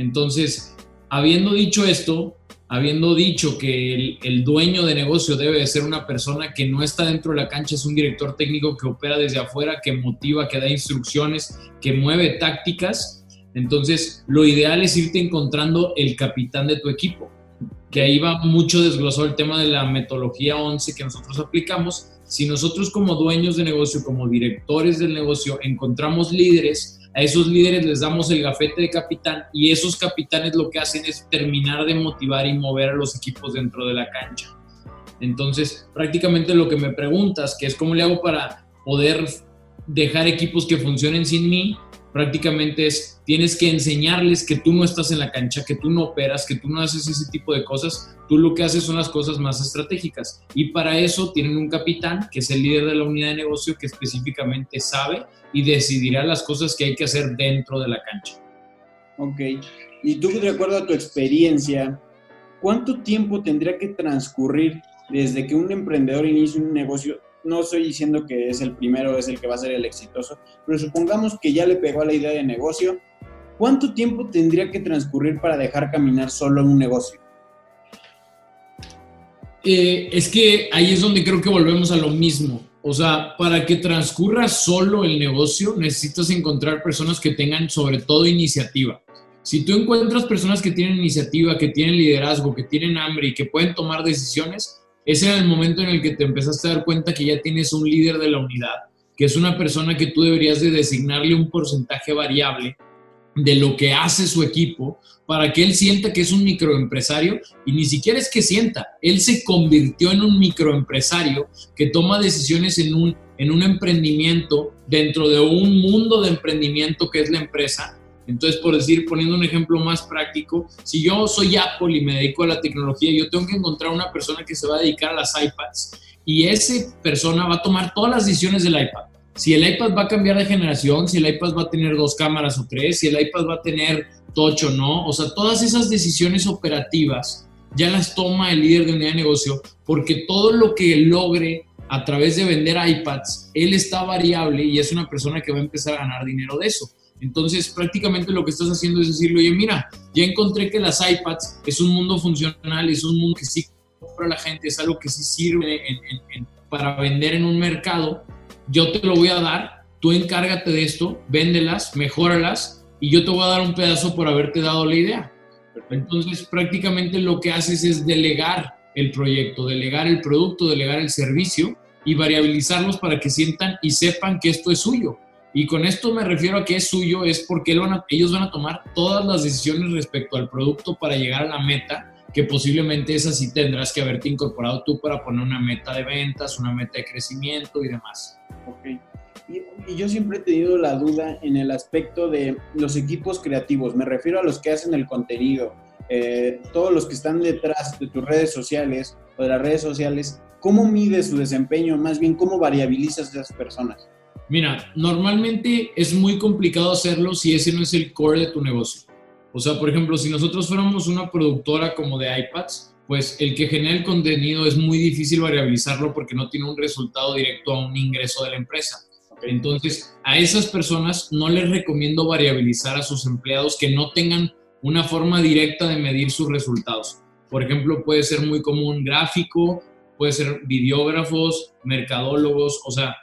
Entonces, habiendo dicho esto, habiendo dicho que el, dueño de negocio debe de ser una persona que no está dentro de la cancha, es un director técnico que opera desde afuera, que motiva, que da instrucciones, que mueve tácticas, entonces lo ideal es irte encontrando el capitán de tu equipo, que ahí va mucho desglosado el tema de la metodología 11 que nosotros aplicamos. Si nosotros como dueños de negocio, como directores del negocio, encontramos líderes, a esos líderes les damos el gafete de capitán y esos capitanes lo que hacen es terminar de motivar y mover a los equipos dentro de la cancha. Entonces, prácticamente lo que me preguntas, que es cómo le hago para poder dejar equipos que funcionen sin mí, prácticamente es, tienes que enseñarles que tú no estás en la cancha, que tú no operas, que tú no haces ese tipo de cosas, tú lo que haces son las cosas más estratégicas. Y para eso tienen un capitán, que es el líder de la unidad de negocio, que específicamente sabe y decidirá las cosas que hay que hacer dentro de la cancha. Ok, y tú de acuerdo a tu experiencia, ¿cuánto tiempo tendría que transcurrir desde que un emprendedor inicia un negocio no estoy diciendo que es el primero, es el que va a ser el exitoso, pero supongamos que ya le pegó a la idea de negocio, ¿cuánto tiempo tendría que transcurrir para dejar caminar solo un negocio? Eh, es que ahí es donde creo que volvemos a lo mismo. O sea, para que transcurra solo el negocio, necesitas encontrar personas que tengan sobre todo iniciativa. Si tú encuentras personas que tienen iniciativa, que tienen liderazgo, que tienen hambre y que pueden tomar decisiones, ese era el momento en el que te empezaste a dar cuenta que ya tienes un líder de la unidad, que es una persona que tú deberías de designarle un porcentaje variable de lo que hace su equipo para que él sienta que es un microempresario y ni siquiera es que sienta, él se convirtió en un microempresario que toma decisiones en un, en un emprendimiento dentro de un mundo de emprendimiento que es la empresa entonces, por decir, poniendo un ejemplo más práctico, si yo soy Apple y me dedico a la tecnología, yo tengo que encontrar una persona que se va a dedicar a las iPads y esa persona va a tomar todas las decisiones del iPad. Si el iPad va a cambiar de generación, si el iPad va a tener dos cámaras o tres, si el iPad va a tener touch o no, o sea, todas esas decisiones operativas ya las toma el líder de unidad de negocio porque todo lo que logre a través de vender iPads, él está variable y es una persona que va a empezar a ganar dinero de eso. Entonces, prácticamente lo que estás haciendo es decirle, oye, mira, ya encontré que las iPads es un mundo funcional, es un mundo que sí compra la gente, es algo que sí sirve para vender en un mercado. Yo te lo voy a dar, tú encárgate de esto, véndelas, mejóralas y yo te voy a dar un pedazo por haberte dado la idea. Entonces, prácticamente lo que haces es delegar el proyecto, delegar el producto, delegar el servicio y variabilizarlos para que sientan y sepan que esto es suyo y con esto me refiero a que es suyo, es porque ellos van a tomar todas las decisiones respecto al producto para llegar a la meta, que posiblemente esa sí tendrás que haberte incorporado tú para poner una meta de ventas, una meta de crecimiento y demás. Ok. Y, yo siempre he tenido la duda en el aspecto de los equipos creativos. Me refiero a los que hacen el contenido, eh, todos los que están detrás de tus redes sociales o de las redes sociales. ¿Cómo mides su desempeño? Más bien, ¿cómo variabilizas a esas personas? Mira, normalmente es muy complicado hacerlo si ese no es el core de tu negocio. O sea, por ejemplo, si nosotros fuéramos una productora como de iPads, pues el que genera el contenido es muy difícil variabilizarlo porque no tiene un resultado directo a un ingreso de la empresa. Entonces, a esas personas no les recomiendo variabilizar a sus empleados que no tengan una forma directa de medir sus resultados. Por ejemplo, puede ser muy común gráfico, puede ser videógrafos, mercadólogos, o sea,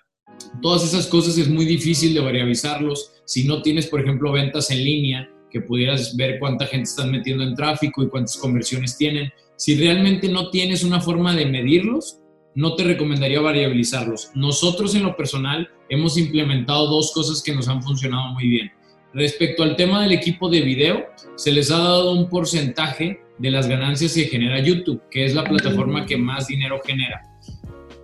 Todas esas cosas es muy difícil de variabilizarlos. Si no tienes, por ejemplo, ventas en línea, que pudieras ver cuánta gente están metiendo en tráfico y cuántas conversiones tienen. Si realmente no tienes una forma de medirlos, no te recomendaría variabilizarlos. Nosotros en lo personal hemos implementado dos cosas que nos han funcionado muy bien. Respecto al tema del equipo de video, se les ha dado un porcentaje de las ganancias que genera YouTube, que es la plataforma que más dinero genera.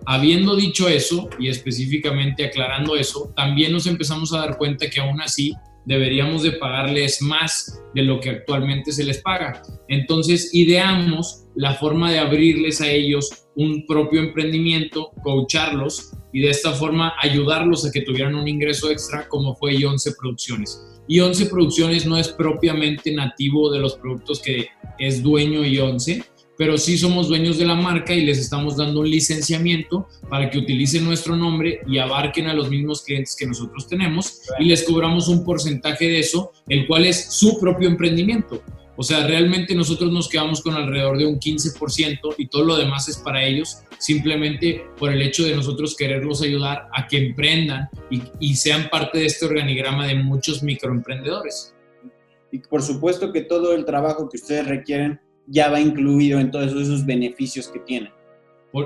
Habiendo dicho eso y específicamente aclarando eso, también nos empezamos a dar cuenta que aún así deberíamos de pagarles más de lo que actualmente se les paga. Entonces, ideamos la forma de abrirles a ellos un propio emprendimiento, coacharlos y de esta forma ayudarlos a que tuvieran un ingreso extra como fue I11 Producciones. I11 Producciones no es propiamente nativo de los productos que es dueño I11, pero sí somos dueños de la marca y les estamos dando un licenciamiento para que utilicen nuestro nombre y abarquen a los mismos clientes que nosotros tenemos y les cobramos un porcentaje de eso, el cual es su propio emprendimiento. O sea, realmente nosotros nos quedamos con alrededor de un 15% y todo lo demás es para ellos, simplemente por el hecho de nosotros quererlos ayudar a que emprendan y, y sean parte de este organigrama de muchos microemprendedores. Y por supuesto que todo el trabajo que ustedes requieren ya va incluido en todos esos beneficios que tienen.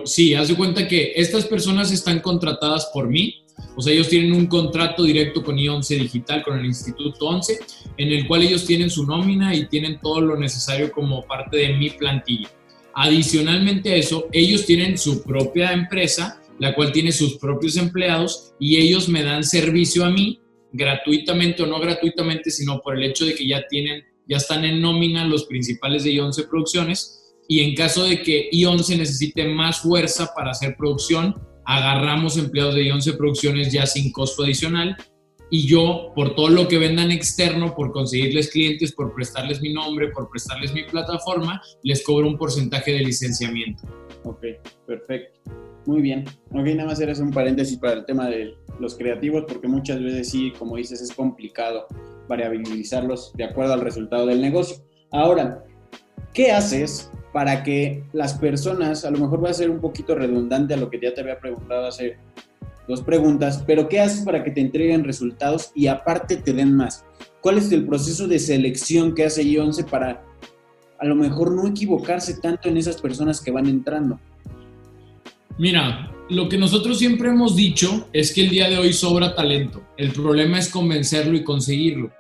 Sí, haz de cuenta que estas personas están contratadas por mí, o sea, ellos tienen un contrato directo con I11 Digital, con el Instituto 11, en el cual ellos tienen su nómina y tienen todo lo necesario como parte de mi plantilla. Adicionalmente a eso, ellos tienen su propia empresa, la cual tiene sus propios empleados y ellos me dan servicio a mí gratuitamente o no gratuitamente, sino por el hecho de que ya tienen ya están en nómina los principales de I11 Producciones y en caso de que I11 necesite más fuerza para hacer producción, agarramos empleados de I11 Producciones ya sin costo adicional y yo, por todo lo que vendan externo, por conseguirles clientes, por prestarles mi nombre, por prestarles mi plataforma, les cobro un porcentaje de licenciamiento. Ok, perfecto. Muy bien. Ok, nada más era un paréntesis para el tema de los creativos, porque muchas veces sí, como dices, es complicado variabilizarlos de acuerdo al resultado del negocio. Ahora, ¿qué haces para que las personas, a lo mejor va a ser un poquito redundante a lo que ya te había preguntado hace dos preguntas, pero ¿qué haces para que te entreguen resultados y aparte te den más? ¿Cuál es el proceso de selección que hace I11 para a lo mejor no equivocarse tanto en esas personas que van entrando? Mira, lo que nosotros siempre hemos dicho es que el día de hoy sobra talento. El problema es convencerlo y conseguirlo.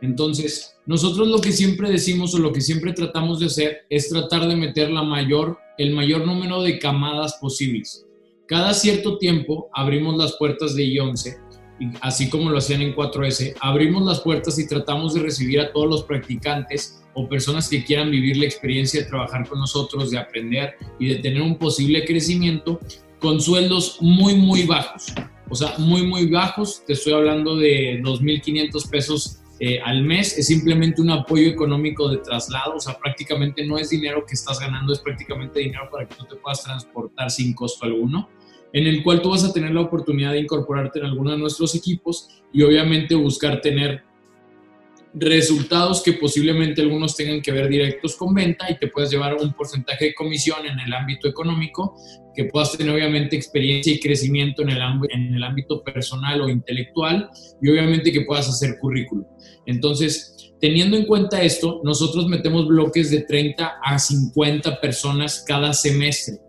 Entonces, nosotros lo que siempre decimos o lo que siempre tratamos de hacer es tratar de meter la mayor, el mayor número de camadas posibles. Cada cierto tiempo abrimos las puertas de I11, así como lo hacían en 4S, abrimos las puertas y tratamos de recibir a todos los practicantes o personas que quieran vivir la experiencia de trabajar con nosotros, de aprender y de tener un posible crecimiento con sueldos muy, muy bajos. O sea, muy, muy bajos. Te estoy hablando de 2.500 pesos eh, al mes, es simplemente un apoyo económico de traslado, o sea, prácticamente no es dinero que estás ganando, es prácticamente dinero para que tú te puedas transportar sin costo alguno, en el cual tú vas a tener la oportunidad de incorporarte en alguno de nuestros equipos y obviamente buscar tener resultados que posiblemente algunos tengan que ver directos con venta y te puedes llevar un porcentaje de comisión en el ámbito económico, que puedas tener obviamente experiencia y crecimiento en el, en el ámbito personal o intelectual y obviamente que puedas hacer currículum. Entonces, teniendo en cuenta esto, nosotros metemos bloques de 30 a 50 personas cada semestre.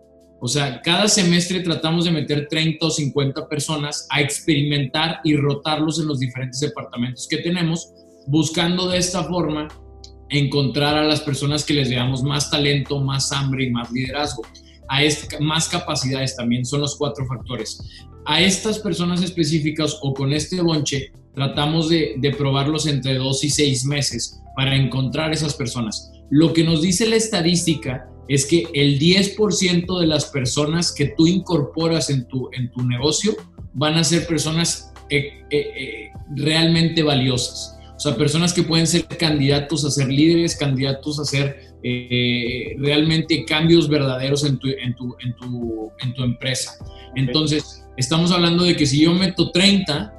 O sea, cada semestre tratamos de meter 30 o 50 personas a experimentar y rotarlos en los diferentes departamentos que tenemos buscando de esta forma encontrar a las personas que les veamos más talento, más hambre y más liderazgo. A más capacidades también son los cuatro factores. A estas personas específicas o con este bonche tratamos de, de probarlos entre dos y seis meses para encontrar esas personas. Lo que nos dice la estadística es que el 10% de las personas que tú incorporas en tu, en tu negocio van a ser personas eh, eh, eh, realmente valiosas. O sea, personas que pueden ser candidatos a ser líderes, candidatos a hacer eh, realmente cambios verdaderos en tu, en tu, en tu, en tu empresa. Entonces, estamos hablando de que si yo meto 30,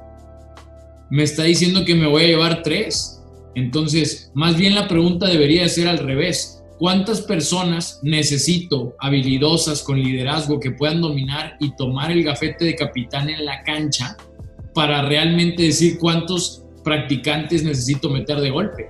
me está diciendo que me voy a llevar 3. Entonces, más bien la pregunta debería ser al revés. ¿Cuántas personas necesito habilidosas con liderazgo que puedan dominar y tomar el gafete de capitán en la cancha para realmente decir cuántos practicantes necesito meter de golpe.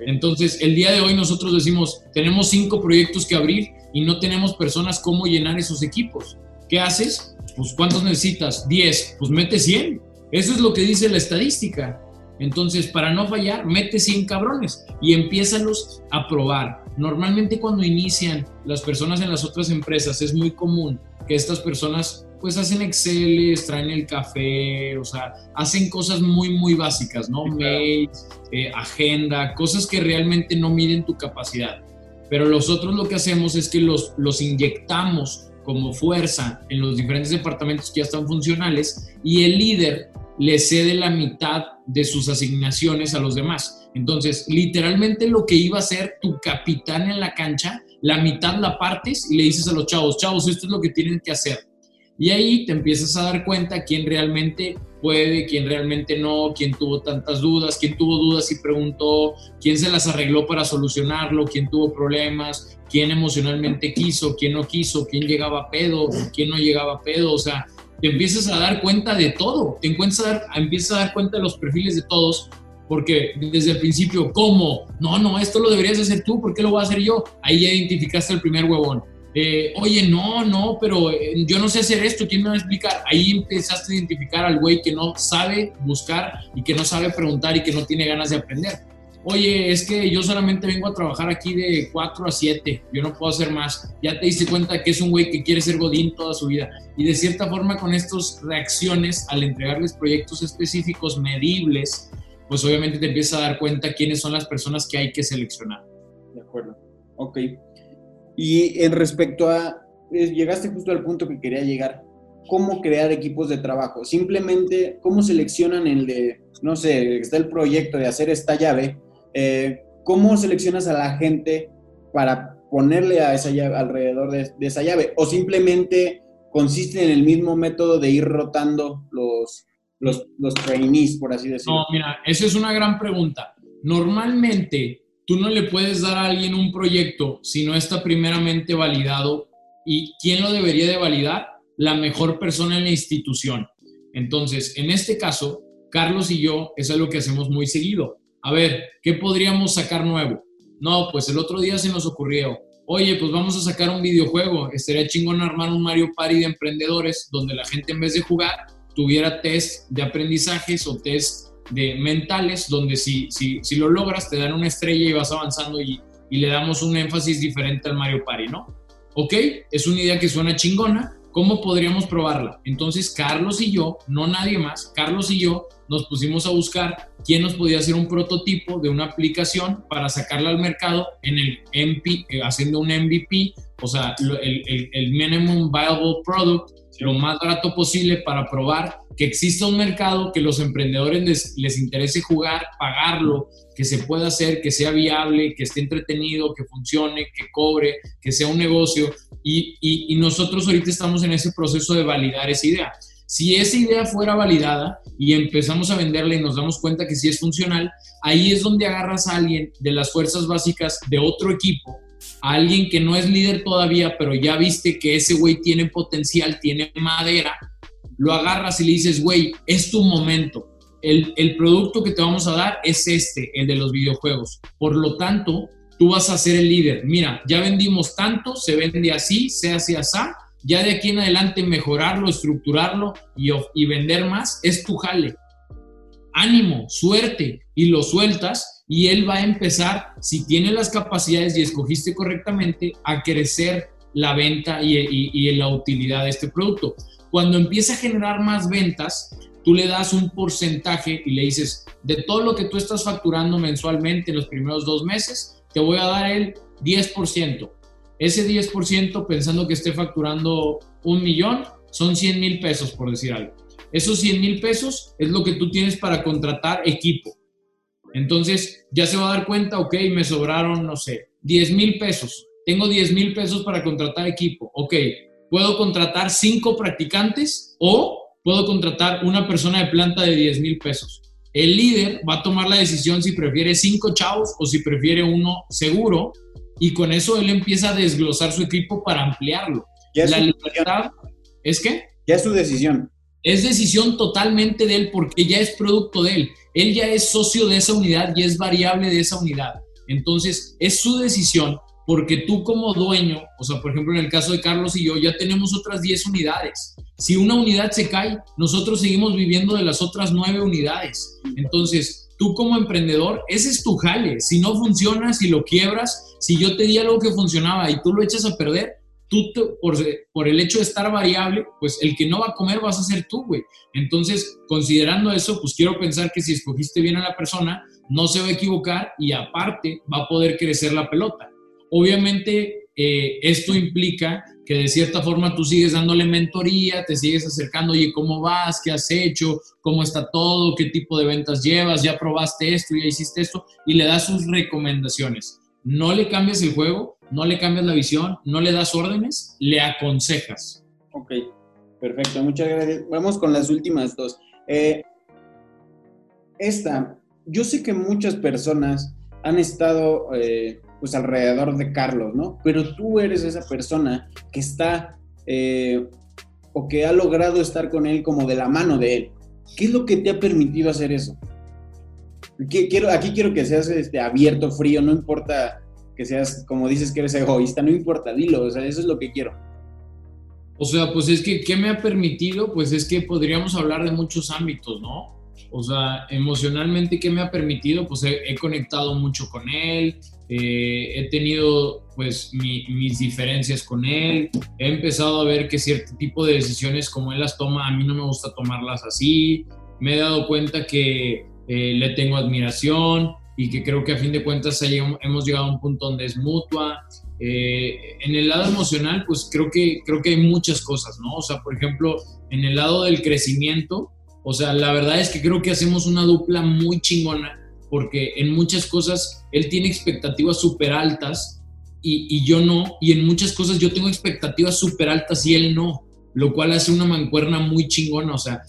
Entonces, el día de hoy nosotros decimos, tenemos cinco proyectos que abrir y no tenemos personas cómo llenar esos equipos. ¿Qué haces? Pues ¿cuántos necesitas? 10, pues mete 100. Eso es lo que dice la estadística. Entonces, para no fallar, mete 100 cabrones y empiézalos a probar. Normalmente cuando inician las personas en las otras empresas es muy común que estas personas pues hacen Excel, traen el café, o sea, hacen cosas muy, muy básicas, ¿no? Mails, eh, agenda, cosas que realmente no miden tu capacidad. Pero nosotros lo que hacemos es que los, los inyectamos como fuerza en los diferentes departamentos que ya están funcionales y el líder le cede la mitad de sus asignaciones a los demás. Entonces, literalmente lo que iba a ser tu capitán en la cancha, la mitad la partes y le dices a los chavos, chavos, esto es lo que tienen que hacer. Y ahí te empiezas a dar cuenta quién realmente puede, quién realmente no, quién tuvo tantas dudas, quién tuvo dudas y preguntó, quién se las arregló para solucionarlo, quién tuvo problemas, quién emocionalmente quiso, quién no quiso, quién llegaba a pedo, quién no llegaba a pedo, o sea, te empiezas a dar cuenta de todo, te empiezas a dar, empiezas a dar cuenta de los perfiles de todos, porque desde el principio, ¿cómo? No, no, esto lo deberías hacer tú, ¿por qué lo voy a hacer yo? Ahí ya identificaste el primer huevón. Eh, oye, no, no, pero eh, yo no sé hacer esto, ¿quién me va a explicar? Ahí empezaste a identificar al güey que no sabe buscar y que no sabe preguntar y que no tiene ganas de aprender. Oye, es que yo solamente vengo a trabajar aquí de 4 a 7, yo no puedo hacer más. Ya te diste cuenta que es un güey que quiere ser Godín toda su vida. Y de cierta forma con estas reacciones, al entregarles proyectos específicos, medibles, pues obviamente te empiezas a dar cuenta quiénes son las personas que hay que seleccionar. De acuerdo. Ok. Y en respecto a, llegaste justo al punto que quería llegar, ¿cómo crear equipos de trabajo? Simplemente, ¿cómo seleccionan el de, no sé, está el proyecto de hacer esta llave? Eh, ¿Cómo seleccionas a la gente para ponerle a esa llave alrededor de, esa llave? ¿O simplemente consiste en el mismo método de ir rotando los, los, los trainees, por así decirlo? No, mira, esa es una gran pregunta. Normalmente tú no le puedes dar a alguien un proyecto si no está primeramente validado. ¿Y quién lo debería de validar? La mejor persona en la institución. Entonces, en este caso, Carlos y yo, es algo que hacemos muy seguido. A ver, ¿qué podríamos sacar nuevo? No, pues el otro día se nos ocurrió, oye, pues vamos a sacar un videojuego. Estaría chingón armar un Mario Party de emprendedores donde la gente en vez de jugar tuviera test de aprendizajes o test de mentales, donde si, si, si lo logras te dan una estrella y vas avanzando y, y le damos un énfasis diferente al Mario Party, ¿no? Ok, es una idea que suena chingona, ¿cómo podríamos probarla? Entonces Carlos y yo, no nadie más, Carlos y yo nos pusimos a buscar quién nos podía hacer un prototipo de una aplicación para sacarla al mercado en el MP, eh, haciendo un MVP, o sea, el, el, el Minimum Viable Product, lo más barato posible para probar que exista un mercado, que los emprendedores les, interese jugar, pagarlo, que se pueda hacer, que sea viable, que esté entretenido, que funcione, que cobre, que sea un negocio. Y, y, nosotros ahorita estamos en ese proceso de validar esa idea. Si esa idea fuera validada y empezamos a venderla y nos damos cuenta que sí es funcional, ahí es donde agarras a alguien de las fuerzas básicas de otro equipo a alguien que no es líder todavía, pero ya viste que ese güey tiene potencial, tiene madera, lo agarras y le dices, güey, es tu momento. El, el, producto que te vamos a dar es este, el de los videojuegos. Por lo tanto, tú vas a ser el líder. Mira, ya vendimos tanto, se vende así, se hace así. Ya de aquí en adelante mejorarlo, estructurarlo y, y vender más es tu jale. Ánimo, suerte y lo sueltas y él va a empezar, si tiene las capacidades y escogiste correctamente, a crecer la venta y, la utilidad de este producto. Cuando empieza a generar más ventas, tú le das un porcentaje y le dices, de todo lo que tú estás facturando mensualmente en los primeros dos meses, te voy a dar el 10%. Ese 10%, pensando que esté facturando un millón, son 100 mil pesos, por decir algo. Esos 100 mil pesos es lo que tú tienes para contratar equipo entonces ya se va a dar cuenta, ok, me sobraron, no sé, 10 mil pesos. Tengo 10 mil pesos para contratar equipo. Ok, puedo contratar cinco practicantes o puedo contratar una persona de planta de 10 mil pesos. El líder va a tomar la decisión si prefiere cinco chavos o si prefiere uno seguro y con eso él empieza a desglosar su equipo para ampliarlo. la libertad es que... Ya es su decisión. Es decisión totalmente de él porque ya es producto de él. Él ya es socio de esa unidad y es variable de esa unidad. Entonces, es su decisión porque tú como dueño, o sea, por ejemplo, en el caso de Carlos y yo, ya tenemos otras 10 unidades. Si una unidad se cae, nosotros seguimos viviendo de las otras 9 unidades. Entonces, tú como emprendedor, ese es tu jale. Si no funciona, si lo quiebras, si yo te di algo que funcionaba y tú lo echas a perder, tú, por, por el hecho de estar variable, pues el que no va a comer vas a ser tú, güey. Entonces, considerando eso, pues quiero pensar que si escogiste bien a la persona, no se va a equivocar y aparte va a poder crecer la pelota. Obviamente, eh, esto implica que de cierta forma tú sigues dándole mentoría, te sigues acercando, oye, ¿cómo vas? ¿Qué has hecho? ¿Cómo está todo? ¿Qué tipo de ventas llevas? ¿Ya probaste esto? ¿Ya hiciste esto? Y le das sus recomendaciones. No le cambies el juego, no le cambias la visión, no le das órdenes, le aconsejas. Ok, perfecto, muchas gracias. Vamos con las últimas dos. Eh, esta, yo sé que muchas personas han estado eh, pues alrededor de Carlos, ¿no? Pero tú eres esa persona que está eh, o que ha logrado estar con él como de la mano de él. ¿Qué es lo que te ha permitido hacer eso? Quiero, aquí quiero que seas este, abierto, frío, no importa que seas, como dices que eres egoísta, no importa, dilo, o sea, eso es lo que quiero. O sea, pues es que, ¿qué me ha permitido? Pues es que podríamos hablar de muchos ámbitos, ¿no? O sea, emocionalmente, ¿qué me ha permitido? Pues he, conectado mucho con él, eh, he tenido pues mis diferencias con él, he empezado a ver que cierto tipo de decisiones como él las toma, a mí no me gusta tomarlas así, me he dado cuenta que eh, le tengo admiración y que creo que a fin de cuentas hemos llegado a un punto donde es mutua. Eh, en el lado emocional, pues creo que, creo que hay muchas cosas, ¿no? O sea, por ejemplo, en el lado del crecimiento, o sea, la verdad es que creo que hacemos una dupla muy chingona porque en muchas cosas él tiene expectativas súper altas y, yo no, y en muchas cosas yo tengo expectativas súper altas y él no, lo cual hace una mancuerna muy chingona, o sea,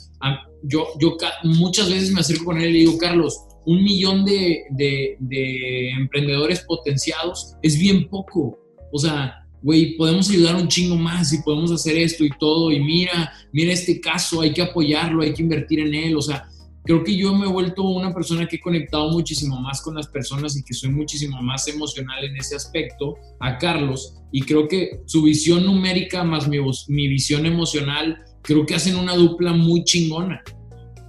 yo, yo muchas veces me acerco con él y digo, Carlos, un millón de, de, emprendedores potenciados es bien poco. O sea, güey, podemos ayudar un chingo más y podemos hacer esto y todo. Y mira, mira este caso, hay que apoyarlo, hay que invertir en él. O sea, creo que yo me he vuelto una persona que he conectado muchísimo más con las personas y que soy muchísimo más emocional en ese aspecto a Carlos. Y creo que su visión numérica más mi, mi visión emocional, creo que hacen una dupla muy chingona.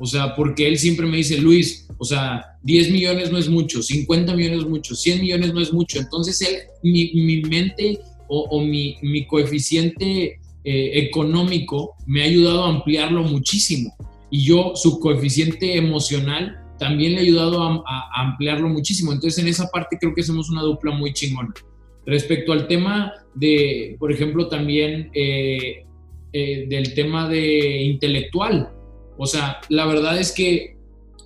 O sea, porque él siempre me dice, Luis, o sea, 10 millones no es mucho, 50 millones es mucho, 100 millones no es mucho. Entonces, él, mi, mente o, mi, coeficiente eh, económico me ha ayudado a ampliarlo muchísimo. Y yo, su coeficiente emocional, también le ha ayudado a, ampliarlo muchísimo. Entonces, en esa parte creo que somos una dupla muy chingona. Respecto al tema de, por ejemplo, también eh, eh, del tema de intelectual, o sea, la verdad es que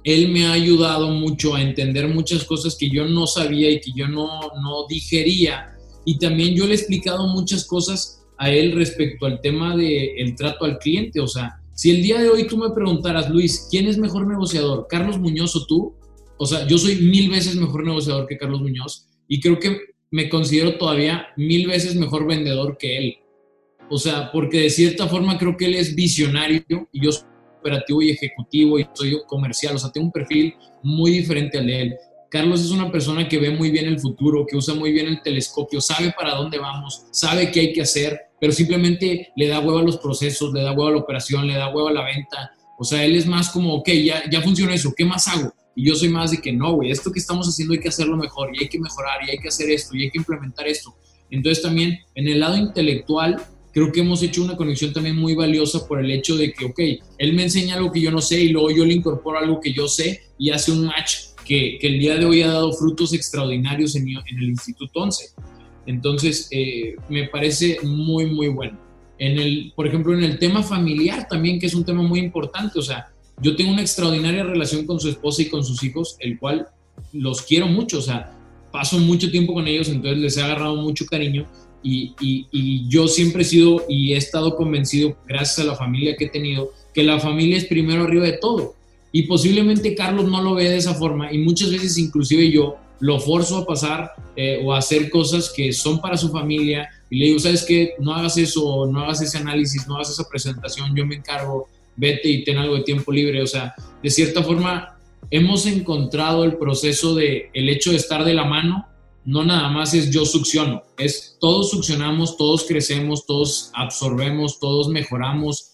él me ha ayudado mucho a entender muchas cosas que yo no sabía y que yo no, no digería. Y también yo le he explicado muchas cosas a él respecto al tema del trato al cliente. O sea, si el día de hoy tú me preguntaras, Luis, ¿quién es mejor negociador? ¿Carlos Muñoz o tú? O sea, yo soy mil veces mejor negociador que Carlos Muñoz y creo que me considero todavía mil veces mejor vendedor que él. O sea, porque de cierta forma creo que él es visionario y yo operativo y ejecutivo y soy comercial, o sea, tengo un perfil muy diferente al de él. Carlos es una persona que ve muy bien el futuro, que usa muy bien el telescopio, sabe para dónde vamos, sabe qué hay que hacer, pero simplemente le da huevo a los procesos, le da huevo a la operación, le da huevo a la venta. O sea, él es más como, ok, ya, ya funciona eso, ¿qué más hago? Y yo soy más de que no, güey, esto que estamos haciendo hay que hacerlo mejor y hay que mejorar y hay que hacer esto y hay que implementar esto. Entonces también en el lado intelectual creo que hemos hecho una conexión también muy valiosa por el hecho de que, ok, él me enseña algo que yo no sé y luego yo le incorporo algo que yo sé y hace un match que, el día de hoy ha dado frutos extraordinarios en, en el Instituto 11. Entonces, eh, me parece muy, muy bueno. En el, por ejemplo, en el tema familiar también, que es un tema muy importante, o sea, yo tengo una extraordinaria relación con su esposa y con sus hijos, el cual los quiero mucho, o sea, paso mucho tiempo con ellos, entonces les he agarrado mucho cariño y, yo siempre he sido y he estado convencido, gracias a la familia que he tenido, que la familia es primero arriba de todo. Y posiblemente Carlos no lo ve de esa forma y muchas veces inclusive yo lo forzo a pasar eh, o a hacer cosas que son para su familia y le digo, ¿sabes qué? No hagas eso, no hagas ese análisis, no hagas esa presentación, yo me encargo, vete y ten algo de tiempo libre. O sea, de cierta forma hemos encontrado el proceso de el hecho de estar de la mano no nada más es yo succiono, es todos succionamos, todos crecemos, todos absorbemos, todos mejoramos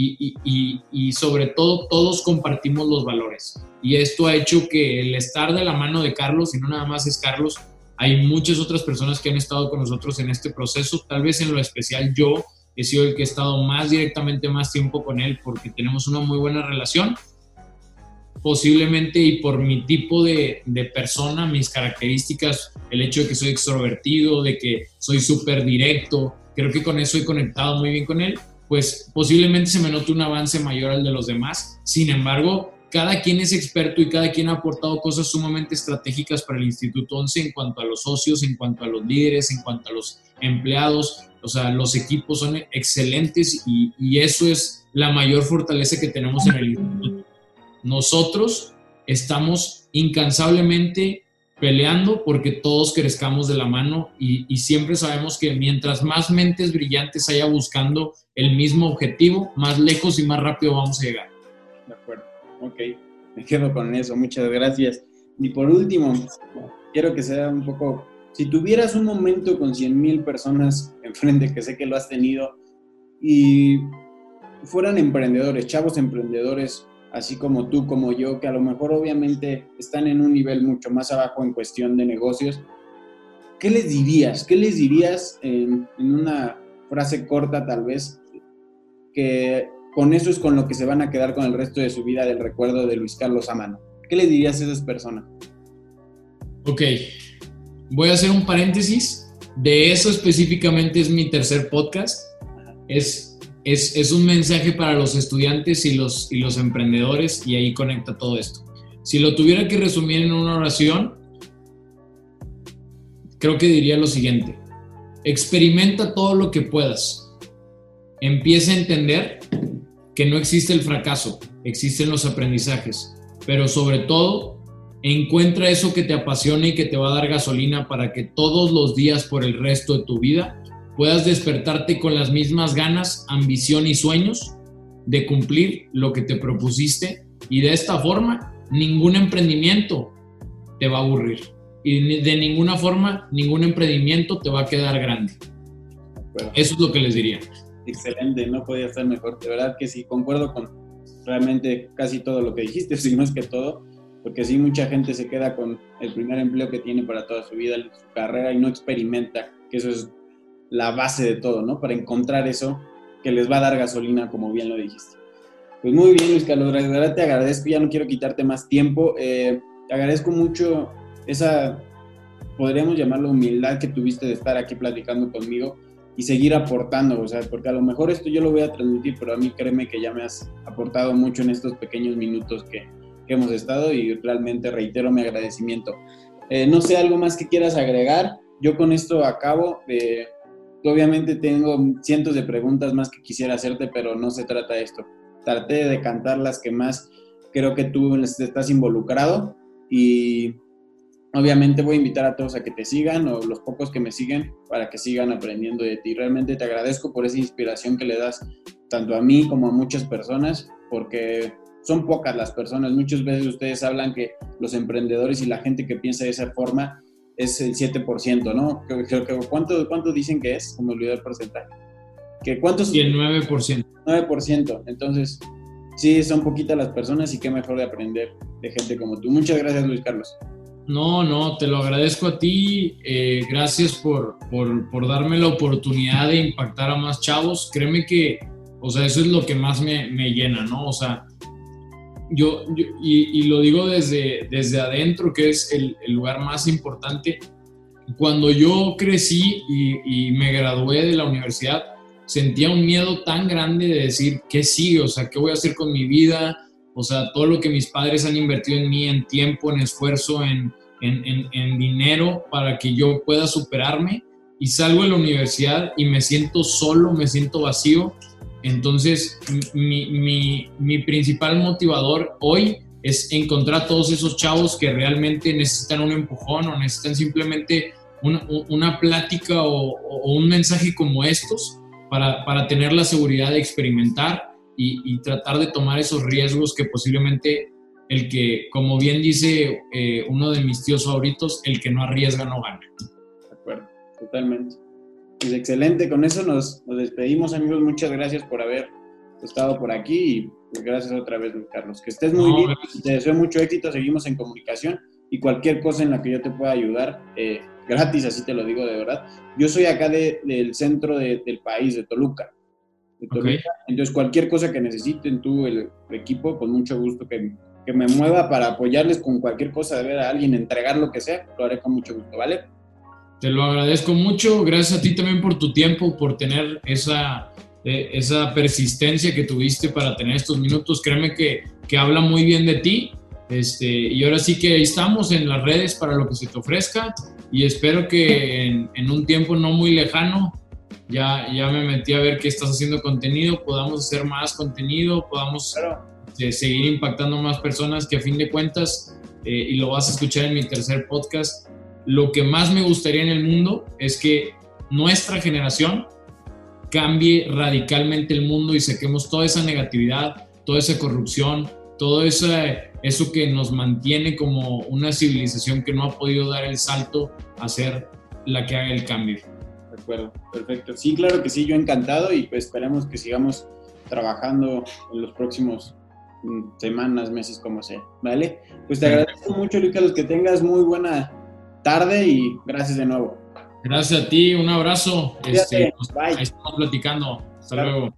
y, sobre todo todos compartimos los valores. Y esto ha hecho que el estar de la mano de Carlos, y no nada más es Carlos, hay muchas otras personas que han estado con nosotros en este proceso, tal vez en lo especial yo he sido el que he estado más directamente más tiempo con él porque tenemos una muy buena relación. Posiblemente y por mi tipo de, persona, mis características, el hecho de que soy extrovertido, de que soy súper directo, creo que con eso he conectado muy bien con él, pues posiblemente se me note un avance mayor al de los demás. Sin embargo, cada quien es experto y cada quien ha aportado cosas sumamente estratégicas para el Instituto 11 en cuanto a los socios, en cuanto a los líderes, en cuanto a los empleados. O sea, los equipos son excelentes y, y eso es la mayor fortaleza que tenemos en el instituto. Nosotros estamos incansablemente peleando porque todos crezcamos de la mano y, siempre sabemos que mientras más mentes brillantes haya buscando el mismo objetivo, más lejos y más rápido vamos a llegar. De acuerdo, ok, me quedo con eso, muchas gracias. Y por último, quiero que sea un poco, si tuvieras un momento con 100 mil personas enfrente, que sé que lo has tenido, y fueran emprendedores, chavos emprendedores, así como tú, como yo, que a lo mejor obviamente están en un nivel mucho más abajo en cuestión de negocios, ¿qué les dirías? ¿Qué les dirías en, una frase corta tal vez? Que con eso es con lo que se van a quedar con el resto de su vida del recuerdo de Luis Carlos Amano. ¿Qué les dirías a esas personas? Ok, voy a hacer un paréntesis. De eso específicamente es mi tercer podcast. Es es, un mensaje para los estudiantes y los, y los emprendedores y ahí conecta todo esto. Si lo tuviera que resumir en una oración, creo que diría lo siguiente. Experimenta todo lo que puedas. Empieza a entender que no existe el fracaso, existen los aprendizajes, pero sobre todo encuentra eso que te apasiona y que te va a dar gasolina para que todos los días por el resto de tu vida puedas despertarte con las mismas ganas, ambición y sueños de cumplir lo que te propusiste y de esta forma ningún emprendimiento te va a aburrir y de ninguna forma ningún emprendimiento te va a quedar grande. Eso es lo que les diría. Excelente, no podía estar mejor. De verdad que sí, concuerdo con realmente casi todo lo que dijiste, si no es que todo, porque sí mucha gente se queda con el primer empleo que tiene para toda su vida, su carrera y no experimenta, que eso es la base de todo, ¿no? Para encontrar eso que les va a dar gasolina, como bien lo dijiste. Pues muy bien, Luis Carlos, te agradezco, ya no quiero quitarte más tiempo. Eh, te agradezco mucho esa, podríamos llamarlo humildad que tuviste de estar aquí platicando conmigo y seguir aportando, o sea, porque a lo mejor esto yo lo voy a transmitir, pero a mí créeme que ya me has aportado mucho en estos pequeños minutos que, hemos estado y realmente reitero mi agradecimiento. Eh, no sé, algo más que quieras agregar. Yo con esto acabo. de Obviamente tengo cientos de preguntas más que quisiera hacerte, pero no se trata de esto. Traté de cantar las que más creo que tú estás involucrado y obviamente voy a invitar a todos a que te sigan o los pocos que me siguen para que sigan aprendiendo de ti. Realmente te agradezco por esa inspiración que le das tanto a mí como a muchas personas porque son pocas las personas. Muchas veces ustedes hablan que los emprendedores y la gente que piensa de esa forma es el 7%, ¿no? ¿Cuánto, ¿Cuánto dicen que es? Como olvidé el porcentaje. ¿Que ¿Cuántos? Y el 9%. 9%. Entonces, sí, son poquitas las personas y qué mejor de aprender de gente como tú. Muchas gracias, Luis Carlos. No, no, te lo agradezco a ti. Eh, gracias por, por, por, darme la oportunidad de impactar a más chavos. Créeme que, o sea, eso es lo que más me, me llena, ¿no? O sea, yo, y, lo digo desde, desde adentro, que es el, lugar más importante. Cuando yo crecí y, me gradué de la universidad, sentía un miedo tan grande de decir, ¿qué sigue? O sea, ¿qué voy a hacer con mi vida? O sea, todo lo que mis padres han invertido en mí, en tiempo, en esfuerzo, en, en, en dinero, para que yo pueda superarme. Y salgo de la universidad y me siento solo, me siento vacío entonces, mi, principal motivador hoy es encontrar a todos esos chavos que realmente necesitan un empujón o necesitan simplemente una, plática o, un mensaje como estos para, tener la seguridad de experimentar y, tratar de tomar esos riesgos que posiblemente el que, como bien dice eh, uno de mis tíos favoritos, el que no arriesga no gana. De acuerdo, totalmente. Pues excelente, con eso nos, despedimos amigos, muchas gracias por haber estado por aquí y pues gracias otra vez Carlos. Que estés muy bien, te deseo mucho éxito, seguimos en comunicación y cualquier cosa en la que yo te pueda ayudar, eh, gratis, así te lo digo de verdad. Yo soy acá del centro del país, de Toluca. Entonces cualquier cosa que necesiten tú, el, equipo, con mucho gusto que, que me mueva para apoyarles con cualquier cosa, de ver a alguien, entregar lo que sea, lo haré con mucho gusto, ¿vale? Te lo agradezco mucho. Gracias a ti también por tu tiempo, por tener esa, eh, esa persistencia que tuviste para tener estos minutos. Créeme que que habla muy bien de ti. Este, y ahora sí que estamos en las redes para lo que se te ofrezca y espero que en, un tiempo no muy lejano ya, ya me metí a ver que estás haciendo contenido, podamos hacer más contenido, podamos este, seguir impactando más personas que a fin de cuentas, eh, y lo vas a escuchar en mi tercer podcast, lo que más me gustaría en el mundo es que nuestra generación cambie radicalmente el mundo y saquemos toda esa negatividad, toda esa corrupción, todo eso, eso que nos mantiene como una civilización que no ha podido dar el salto a ser la que haga el cambio. De acuerdo, perfecto. Sí, claro que sí, yo encantado y pues esperemos que sigamos trabajando en los próximos mm, semanas, meses, como sea, ¿vale? Pues te agradezco mucho, Lucas, que tengas muy buena tarde y gracias de nuevo. Gracias a ti, un abrazo. Este, ahí estamos platicando. Hasta luego.